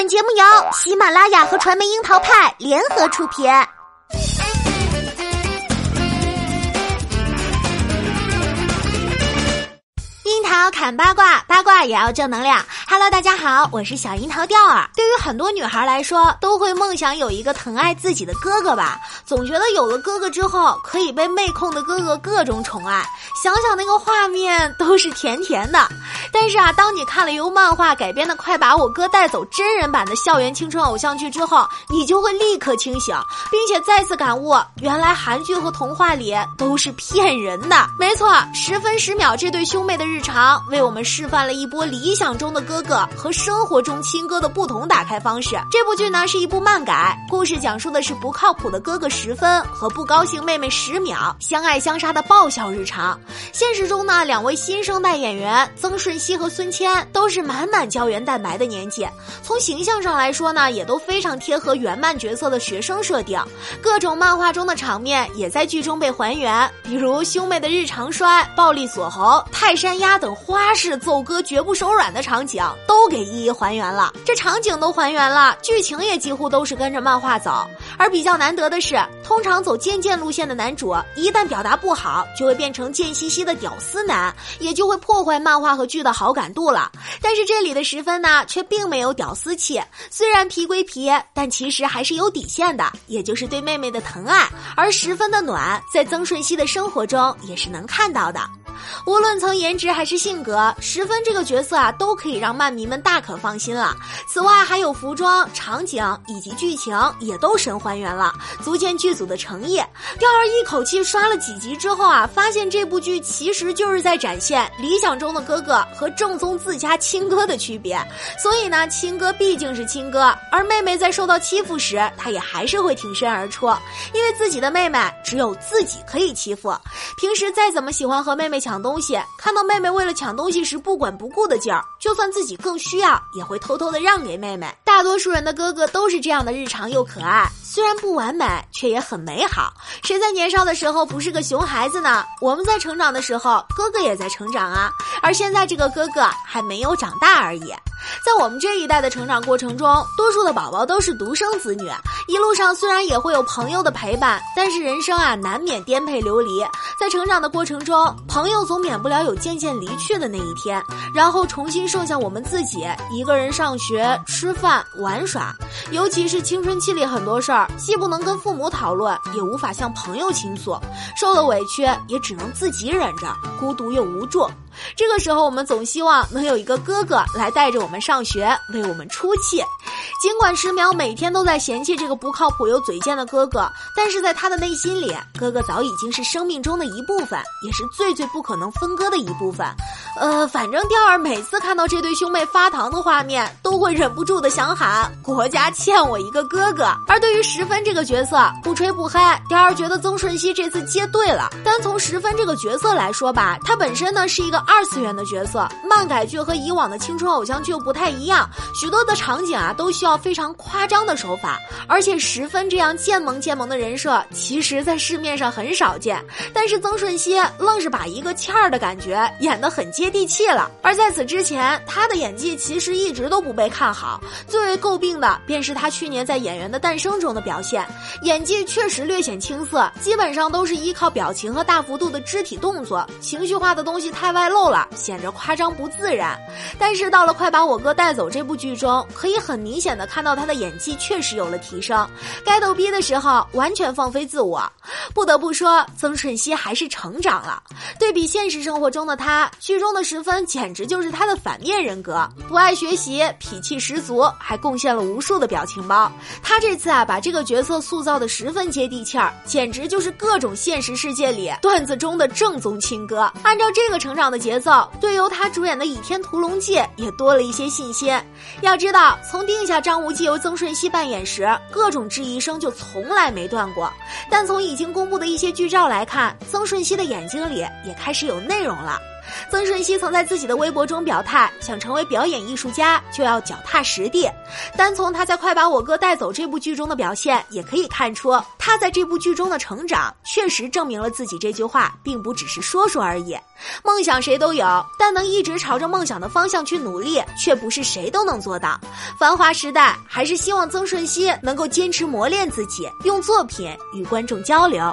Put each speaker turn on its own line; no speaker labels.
本节目由喜马拉雅和传媒樱桃派联合出品。樱桃砍八卦，八卦也要正能量。Hello，大家好，我是小樱桃调儿。对于很多女孩来说，都会梦想有一个疼爱自己的哥哥吧？总觉得有了哥哥之后，可以被妹控的哥哥各种宠爱，想想那个画面都是甜甜的。但是啊，当你看了由漫画改编的《快把我哥带走》真人版的校园青春偶像剧之后，你就会立刻清醒，并且再次感悟，原来韩剧和童话里都是骗人的。没错，十分十秒这对兄妹的日常，为我们示范了一波理想中的哥哥和生活中亲哥的不同打开方式。这部剧呢是一部漫改，故事讲述的是不靠谱的哥哥十分和不高兴妹妹十秒相爱相杀的爆笑日常。现实中呢，两位新生代演员曾舜。晞和孙谦都是满满胶原蛋白的年纪，从形象上来说呢，也都非常贴合原漫角色的学生设定。各种漫画中的场面也在剧中被还原，比如兄妹的日常摔、暴力锁喉、泰山压等花式奏歌绝不手软的场景，都给一一还原了。这场景都还原了，剧情也几乎都是跟着漫画走。而比较难得的是，通常走贱贱路线的男主，一旦表达不好，就会变成贱兮兮的屌丝男，也就会破坏漫画和剧的。好感度了，但是这里的十分呢，却并没有屌丝气。虽然皮归皮，但其实还是有底线的，也就是对妹妹的疼爱。而十分的暖，在曾舜晞的生活中也是能看到的。无论从颜值还是性格，十分这个角色啊，都可以让漫迷们大可放心了。此外，还有服装、场景以及剧情也都神还原了，足见剧组的诚意。钓儿一口气刷了几集之后啊，发现这部剧其实就是在展现理想中的哥哥和正宗自家亲哥的区别。所以呢，亲哥毕竟是亲哥，而妹妹在受到欺负时，他也还是会挺身而出，因为自己的妹妹只有自己可以欺负。平时再怎么喜欢和妹妹抢。抢东西，看到妹妹为了抢东西时不管不顾的劲儿，就算自己更需要，也会偷偷的让给妹妹。大多数人的哥哥都是这样的，日常又可爱，虽然不完美，却也很美好。谁在年少的时候不是个熊孩子呢？我们在成长的时候，哥哥也在成长啊，而现在这个哥哥还没有长大而已。在我们这一代的成长过程中，多数的宝宝都是独生子女，一路上虽然也会有朋友的陪伴，但是人生啊难免颠沛流离。在成长的过程中，朋友总免不了有渐渐离去的那一天，然后重新剩下我们自己一个人上学、吃饭、玩耍。尤其是青春期里很多事儿，既不能跟父母讨论，也无法向朋友倾诉，受了委屈也只能自己忍着，孤独又无助。这个时候，我们总希望能有一个哥哥来带着我们上学，为我们出气。尽管十秒每天都在嫌弃这个不靠谱又嘴贱的哥哥，但是在他的内心里，哥哥早已经是生命中的一部分，也是最最不可能分割的一部分。呃，反正调儿每次看到这对兄妹发糖的画面，都会忍不住的想喊：“国家欠我一个哥哥。”而对于十分这个角色，不吹不嗨，调儿觉得曾舜晞这次接对了。单从十分这个角色来说吧，他本身呢是一个。二次元的角色，漫改剧和以往的青春偶像剧又不太一样，许多的场景啊都需要非常夸张的手法，而且十分这样贱萌贱萌的人设，其实在市面上很少见。但是曾舜晞愣是把一个欠儿的感觉演得很接地气了。而在此之前，他的演技其实一直都不被看好，最为诟病的便是他去年在《演员的诞生》中的表现，演技确实略显青涩，基本上都是依靠表情和大幅度的肢体动作，情绪化的东西太外。露够了，显着夸张不自然。但是到了《快把我哥带走》这部剧中，可以很明显的看到他的演技确实有了提升。该逗逼的时候，完全放飞自我。不得不说，曾舜晞还是成长了。对比现实生活中的他，剧中的十分简直就是他的反面人格，不爱学习，脾气十足，还贡献了无数的表情包。他这次啊，把这个角色塑造的十分接地气儿，简直就是各种现实世界里段子中的正宗亲哥。按照这个成长的。节奏对由他主演的《倚天屠龙记》也多了一些信心。要知道，从定下张无忌由曾舜晞扮演时，各种质疑声就从来没断过。但从已经公布的一些剧照来看，曾舜晞的眼睛里也开始有内容了。曾舜晞曾在自己的微博中表态，想成为表演艺术家就要脚踏实地。单从他在《快把我哥带走》这部剧中的表现，也可以看出他在这部剧中的成长，确实证明了自己这句话并不只是说说而已。梦想谁都有，但能一直朝着梦想的方向去努力，却不是谁都能做到。繁华时代，还是希望曾舜晞能够坚持磨练自己，用作品与观众交流。